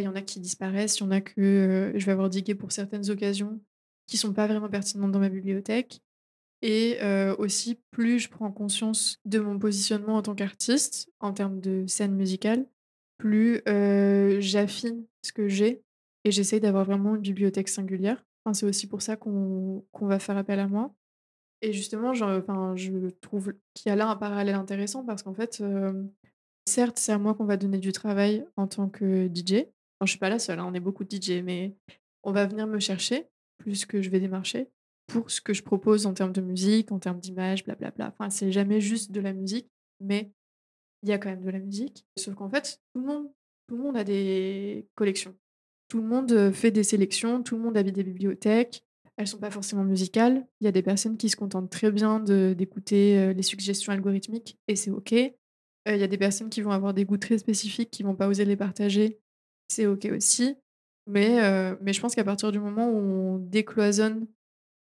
il y en a qui disparaissent, il y en a que, euh, je vais avoir digué pour certaines occasions qui sont pas vraiment pertinentes dans ma bibliothèque et aussi plus je prends conscience de mon positionnement en tant qu'artiste, en termes de scène musicale, plus, j'affine ce que j'ai et j'essaye d'avoir vraiment une bibliothèque singulière. Enfin, c'est aussi pour ça qu'on va faire appel à moi. Et justement, enfin, je trouve qu'il y a là un parallèle intéressant parce qu'en fait, certes, c'est à moi qu'on va donner du travail en tant que DJ. Enfin, je suis pas la seule, hein, on est beaucoup de DJ, mais on va venir me chercher plus que je vais démarcher pour ce que je propose en termes de musique, en termes d'image, blablabla. Enfin, c'est jamais juste de la musique, mais il y a quand même de la musique. Sauf qu'en fait, tout le monde, tout le monde a des collections. Tout le monde fait des sélections, tout le monde habite des bibliothèques, elles sont pas forcément musicales. Il y a des personnes qui se contentent très bien d'écouter les suggestions algorithmiques et c'est OK. il y a des personnes qui vont avoir des goûts très spécifiques, qui vont pas oser les partager. C'est OK aussi. Mais, mais je pense qu'à partir du moment où on décloisonne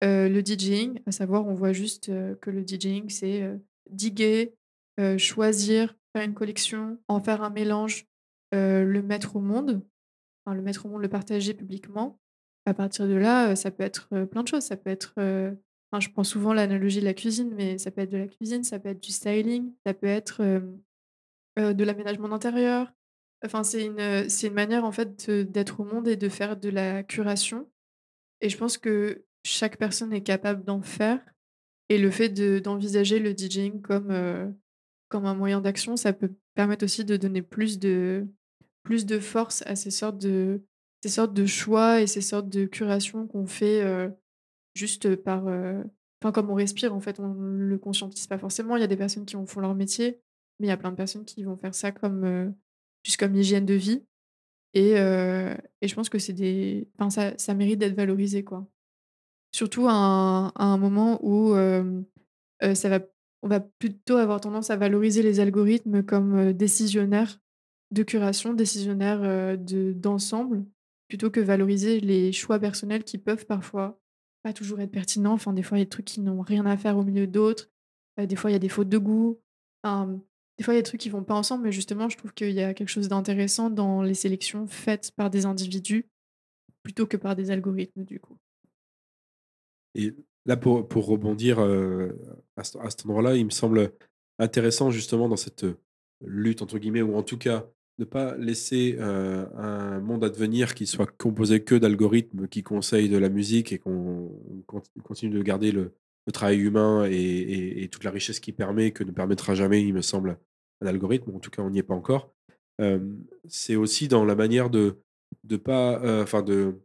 le DJing, à savoir, on voit juste que le DJing, c'est diguer, choisir, faire une collection, en faire un mélange, le mettre au monde, enfin, le mettre au monde, le partager publiquement. À partir de là, ça peut être, plein de choses. Ça peut être, enfin, je prends souvent l'analogie de la cuisine, mais ça peut être de la cuisine, ça peut être du styling, ça peut être, de l'aménagement d'intérieur. Enfin, c'est une, c'est une manière, en fait, d'être au monde et de faire de la curation et je pense que chaque personne est capable d'en faire et le fait de d'envisager le DJing comme, comme un moyen d'action, ça peut permettre aussi de donner plus de plus de force à ces sortes de ces sortes de choix et ces sortes de curations qu'on fait, juste, par, enfin, comme on respire, en fait, on le conscientise pas forcément. Il y a des personnes qui en font leur métier, mais il y a plein de personnes qui vont faire ça comme, juste comme hygiène de vie et et je pense que c'est des enfin, ça ça mérite d'être valorisé, quoi. Surtout à un un moment où, ça va on va plutôt avoir tendance à valoriser les algorithmes comme, décisionnaires de curation, décisionnaires, de d'ensemble Plutôt que valoriser les choix personnels qui peuvent parfois pas toujours être pertinents. Enfin, des fois, il y a des trucs qui n'ont rien à faire au milieu d'autres. Des fois, il y a des fautes de goût. Des fois, il y a des trucs qui vont pas ensemble, mais justement, je trouve qu'il y a quelque chose d'intéressant dans les sélections faites par des individus plutôt que par des algorithmes, du coup. Et là, pour, pour rebondir euh, à, cet endroit-là, il me semble intéressant justement dans cette lutte, entre guillemets, ou en tout cas ne pas laisser un monde advenir qui soit composé que d'algorithmes qui conseillent de la musique et qu'on continue de garder le, travail humain et, toute la richesse qui permet, que ne permettra jamais, il me semble, un algorithme. En tout cas, on n'y est pas encore. c'est aussi dans la manière de de pas, enfin de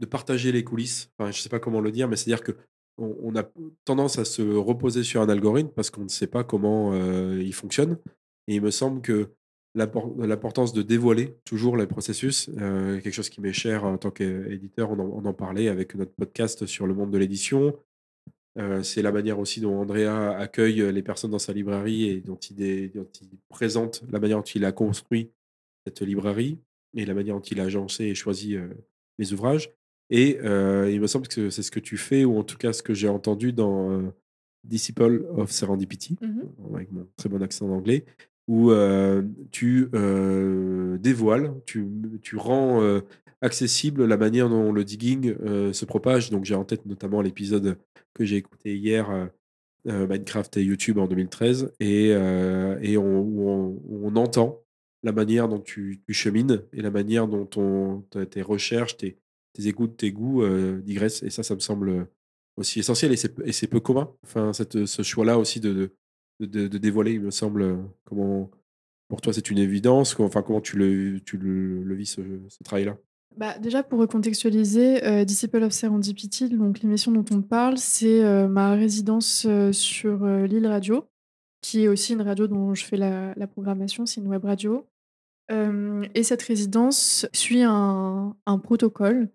de partager les coulisses. Enfin, je sais pas comment le dire, mais c'est-à-dire que on, a tendance à se reposer sur un algorithme parce qu'on ne sait pas comment il fonctionne. Et il me semble que l'importance de dévoiler toujours les processus, euh, quelque chose qui m'est cher en tant qu'éditeur, on, en parlait avec notre podcast sur le monde de l'édition. Euh, c'est la manière aussi dont Andrea accueille les personnes dans sa librairie et dont il, présente la manière dont il a construit cette librairie et la manière dont il a agencé et choisi euh, les ouvrages. Et il me semble que c'est ce que tu fais, ou en tout cas ce que j'ai entendu dans Disciple of Serendipity, mmh avec mon très bon accent anglais, où tu dévoiles, tu, rends accessible la manière dont le digging se propage. Donc j'ai en tête notamment l'épisode que j'ai écouté hier, Minecraft et YouTube en 2013, et, et on, entend la manière dont tu, chemines et la manière dont tes recherches, tes, tes écoutes, tes goûts euh, digressent. Et ça, ça me semble aussi essentiel et c'est peu commun. Enfin, ce choix-là aussi de, de, dévoiler, il me semble, comment pour toi c'est une évidence. Enfin, comment tu le, tu le, vis ce, travail-là? Bah, déjà, pour recontextualiser, euh, Disciple of Serendipity, donc l'émission dont on parle, c'est euh, ma résidence sur l'île radio, qui est aussi une radio dont je fais la, la programmation, c'est une web radio et cette résidence suit un un protocole.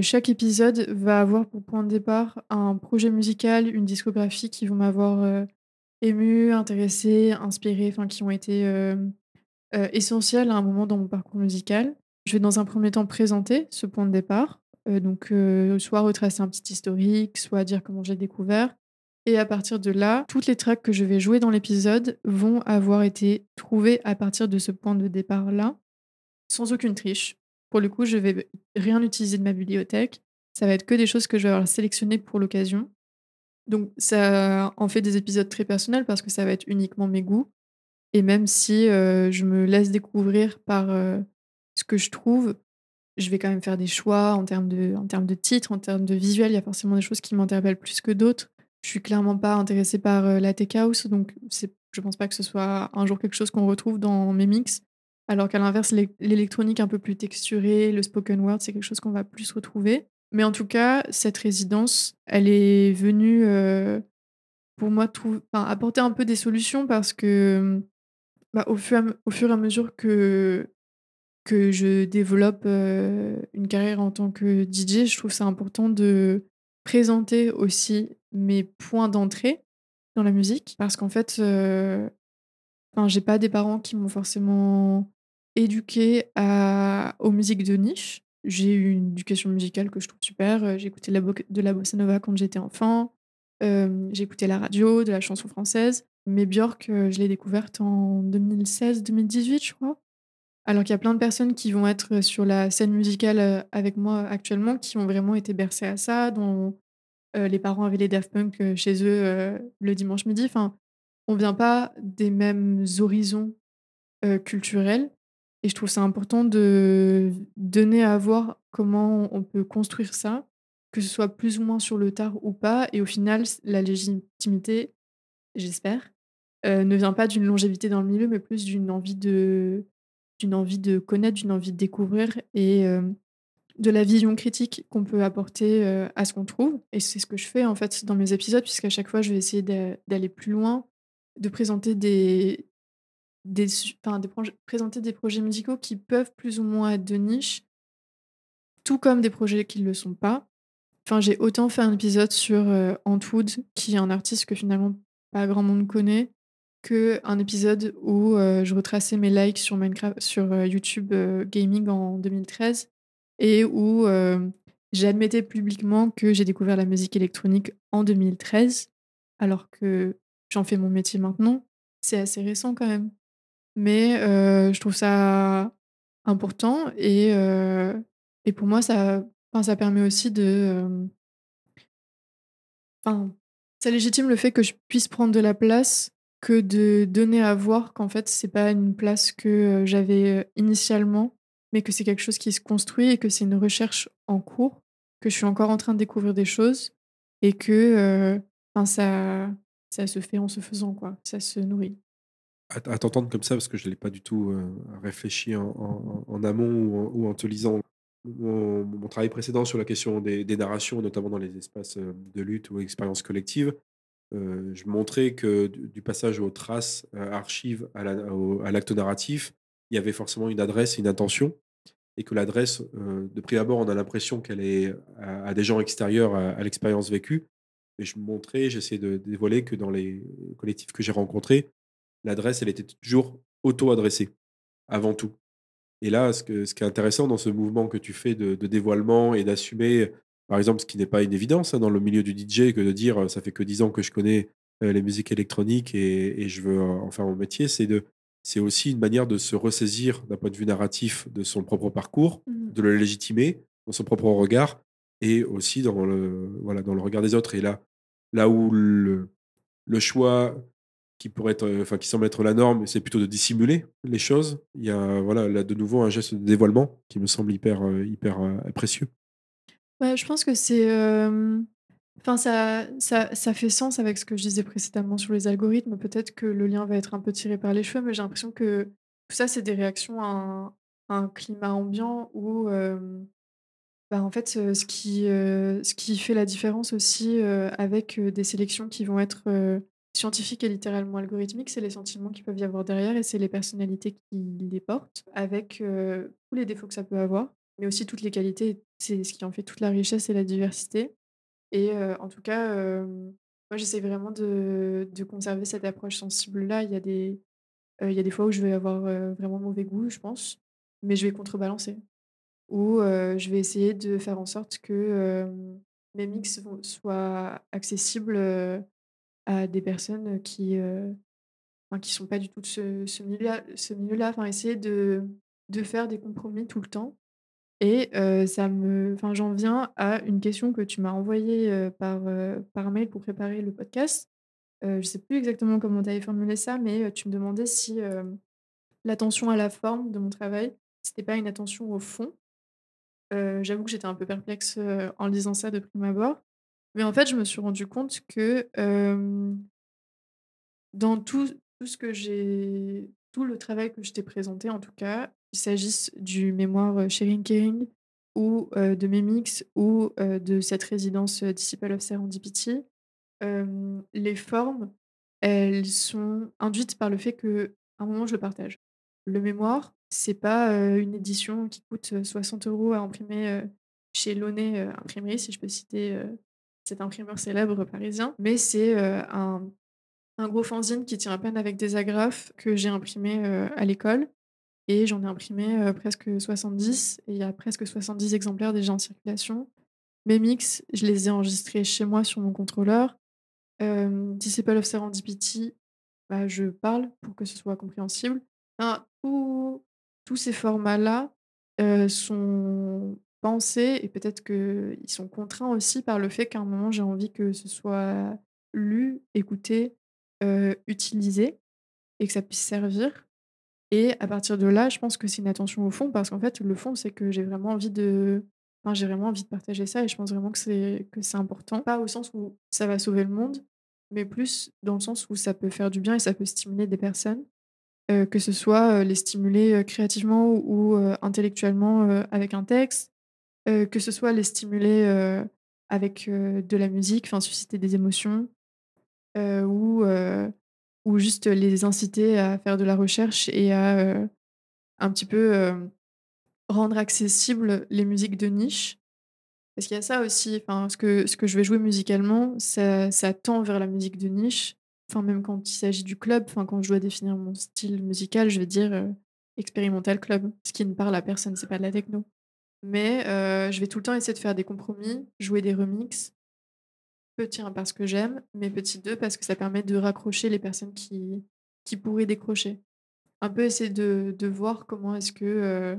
chaque épisode va avoir pour point de départ un projet musical, une discographie qui vont m'avoir, ému, intéressé, inspiré, enfin qui ont été, hem, essentielles à un moment dans mon parcours musical. Je vais dans un premier temps présenter ce point de départ, donc soit retracer un petit historique, soit dire comment j'ai découvert et à partir de là, toutes les tracks que je vais jouer dans l'épisode vont avoir été trouvées à partir de ce point de départ-là, sans aucune triche. Pour le coup, je vais rien utiliser de ma bibliothèque. Ça va être que des choses que je vais avoir sélectionnées pour l'occasion. Donc ça en fait des épisodes très personnels parce que ça va être uniquement mes goûts. Et même si euh, je me laisse découvrir par euh, ce que je trouve, je vais quand même faire des choix en termes de, en termes de titres, en termes de visuel. Il y a forcément des choses qui m'interpellent plus que d'autres. Je suis clairement pas intéressée par euh, la tech house, donc je pense pas que ce soit un jour quelque chose qu'on retrouve dans mes mix. Alors qu'à l'inverse, l'électronique un peu plus texturée, le spoken word, c'est quelque chose qu'on va plus retrouver. Mais en tout cas, cette résidence, elle est venue euh, pour moi apporter un peu des solutions parce que bah, au, fur, au, fur, et à mesure que, que je développe euh, une carrière en tant que DJ, je trouve ça important de présenter aussi mes points d'entrée dans la musique parce qu'en fait, euh, j'ai pas des parents qui m'ont forcément éduqué à, aux musiques de niche. J'ai eu une éducation musicale que je trouve super. Euh, j'ai écouté de la, bossa nova quand j'étais enfant. Euh, j'ai la radio, de la chanson française. Mais Björk, euh, je l'ai découverte en 2016-2018, je crois. Alors qu'il y a plein de personnes qui vont être sur la scène musicale avec moi actuellement, qui ont vraiment été bercées à ça, dont les parents avaient les Daft Punk chez eux le dimanche midi. Enfin, on vient pas des mêmes horizons culturels. Et je trouve ça important de donner à voir comment on peut construire ça, que ce soit plus ou moins sur le tard ou pas. Et au final, la légitimité, j'espère, ne vient pas d'une longévité dans le milieu, mais plus d'une envie de d'une envie de connaître, d'une envie de découvrir et de la vision critique qu'on peut apporter à ce qu'on trouve. Et c'est ce que je fais en fait dans mes épisodes, puisqu'à chaque fois, je vais essayer d'aller plus loin, de présenter des, des, des présenter des projets musicaux qui peuvent plus ou moins être de niche, tout comme des projets qui ne le sont pas. Enfin, j'ai autant fait un épisode sur euh, Antwood, qui est un artiste que finalement pas grand monde connaît, que un épisode où euh, je retraçais mes likes sur Minecraft, sur euh, YouTube Gaming en 2013 et où j'admettais publiquement que j'ai découvert la musique électronique en 2013, alors que j'en fais mon métier maintenant. C'est assez récent quand même. Mais je trouve ça important et et pour moi ça ça permet aussi de, enfin, ça légitime le fait que je puisse prendre de la place, que de donner à voir qu'en fait c'est pas une place que, j'avais, initialement, mais que c'est quelque chose qui se construit et que c'est une recherche en cours, que je suis encore en train de découvrir des choses et que, ça ça se fait en se faisant quoi, ça se nourrit à, t'entendre comme ça, parce que je ne l'ai pas du tout euh, réfléchi en, amont ou en, te lisant mon, travail précédent sur la question des, narrations, notamment dans les espaces euh, de lutte ou expérience collective, euh, je montrais que du, passage aux traces, archives à l'acte narratif, il y avait forcément une adresse et une intention, et que l'adresse, de prix abord, on a l'impression qu'elle est à, des gens extérieurs à, à l'expérience vécue. Et je montrais, j'essayais de dévoiler que dans les collectifs que j'ai rencontrés, l'adresse, elle était toujours auto-adressée, avant tout. Et là, ce, que, ce qui est intéressant dans ce mouvement que tu fais de, dévoilement et d'assumer, par exemple, ce qui n'est pas une évidence hein, dans le milieu du DJ, que de dire ça fait que dix ans que je connais euh, les musiques électroniques et, je veux en faire mon métier, c'est de c'est aussi une manière de se ressaisir d'un point de vue narratif de son propre parcours, mmh. de le légitimer dans son propre regard et aussi dans le, voilà, dans le regard des autres. Et là, là où le, le choix qui pourrait être, enfin qui semble être la norme, c'est plutôt de dissimuler les choses. Il y a voilà là de nouveau un geste de dévoilement qui me semble hyper hyper précieux. Ouais, je pense que c'est ça, ça ça fait sens avec ce que je disais précédemment sur les algorithmes. Peut-être que le lien va être un peu tiré par les cheveux, mais j'ai l'impression que tout ça, c'est des réactions à un, un climat ambiant où bah, en fait, ce qui, ce qui fait la différence aussi avec des sélections qui vont être scientifiques et littéralement algorithmiques, c'est les sentiments qu'il peuvent y avoir derrière et c'est les personnalités qui les portent, avec tous les défauts que ça peut avoir, mais aussi toutes les qualités. C'est ce qui en fait toute la richesse et la diversité. Et en tout cas, moi, j'essaie vraiment de, de conserver cette approche sensible-là. Il y a des, il y a des fois où je vais avoir vraiment mauvais goût, je pense, mais je vais contrebalancer. Ou je vais essayer de faire en sorte que mes mix soient accessibles à des personnes qui enfin, qui sont pas du tout de ce, milieu-là. Ce milieu-là. Enfin, essayer de, de faire des compromis tout le temps. Et ça me, enfin, j'en viens à une question que tu m'as envoyée par, par mail pour préparer le podcast. je sais plus exactement comment tu avais formulé ça, mais tu me demandais si l'attention à la forme de mon travail, c'était pas une attention au fond. J'avoue que j'étais un peu perplexe, en lisant ça de prime abord. Mais en fait, je me suis rendu compte que, dans tout tout ce que j'ai tout le travail que je t'ai présenté en tout cas, qu'il s'agisse du mémoire, Sharing Caring ou, de mes mix ou, de cette résidence, Disciple of Serendipity, les formes, elles sont induites par le fait qu'à un moment je le partage. Le mémoire, c'est pas, une édition qui coûte, 60 euros à imprimer, chez Launay, Imprimerie, si je peux citer, cet imprimeur célèbre parisien. Mais c'est, un un gros fanzine qui tient à peine avec des agrafes que j'ai imprimé, à l'école et j'en ai imprimé, presque 70 et il y a presque 70 exemplaires déjà en circulation. Mes mix, je les ai enregistrés chez moi sur mon contrôleur. Disciple of Serendipity, bah, je parle pour que ce soit compréhensible. Tous ces formats-là, sont et peut-être qu'ils sont contraints aussi par le fait qu'à un moment, j'ai envie que ce soit lu, écouté, utilisé et que ça puisse servir. Et à partir de là, je pense que c'est une attention au fond parce qu'en fait, le fond, c'est que j'ai vraiment envie de enfin, j'ai vraiment envie de partager ça et je pense vraiment que c'est que c'est important. Pas au sens où ça va sauver le monde, mais plus dans le sens où ça peut faire du bien et ça peut stimuler des personnes. que ce soit, les stimuler, créativement ou, intellectuellement, avec un texte, que ce soit les stimuler, avec, de la musique, enfin susciter des émotions, ou, ou juste les inciter à faire de la recherche et à, un petit peu, rendre accessibles les musiques de niche. Parce qu'il y a ça aussi, ce que ce que je vais jouer musicalement, ça ça tend vers la musique de niche. Enfin même quand il s'agit du club, enfin quand je dois définir mon style musical, je vais dire, expérimental club, ce qui ne parle à personne, c'est pas de la techno. Mais, je vais tout le temps essayer de faire des compromis, jouer des remixes. Petit 1 parce que j'aime, mais petit 2 parce que ça permet de raccrocher les personnes qui qui pourraient décrocher. Un peu essayer de de voir comment est-ce que,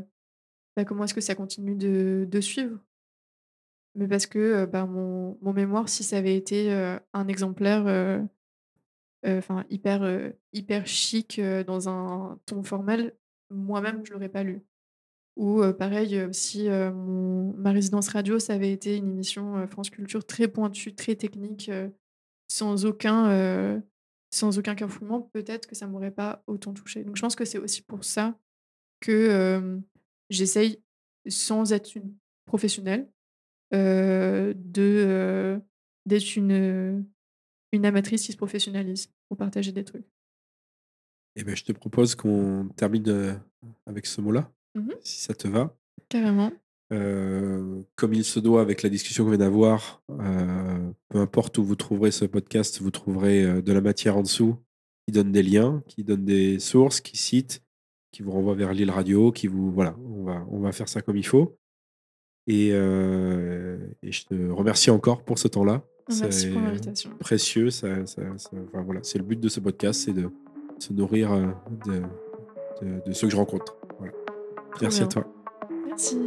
bah, comment est-ce que ça continue de de suivre. Mais parce que, bah, mon mon mémoire, si ça avait été, un exemplaire, hyper, hyper chic, dans un ton formel, moi-même je l'aurais pas lu. Ou, pareil, si, mon ma résidence radio, ça avait été une émission, France Culture très pointue, très technique, sans aucun, sans aucun cafouillement, peut-être que ça m'aurait pas autant touché. Donc je pense que c'est aussi pour ça que, j'essaye, sans être une professionnelle, de, d'être une, une amatrice qui se professionnalise pour partager des trucs. Et ben, je te propose qu'on termine, avec ce mot-là, Mmh si ça te va. Carrément. comme il se doit avec la discussion qu'on vient d'avoir, peu importe où vous trouverez ce podcast, vous trouverez, de la matière en dessous qui donne des liens, qui donne des sources, qui cite, qui vous renvoie vers l'île radio, qui vous voilà, on va on va faire ça comme il faut et et je te remercie encore pour ce temps-là. Merci pour l'invitation. précieux, ça ça ça enfin voilà, c'est le but de ce podcast, c'est de se nourrir, de de de ceux que je rencontre. Merci à toi. Merci.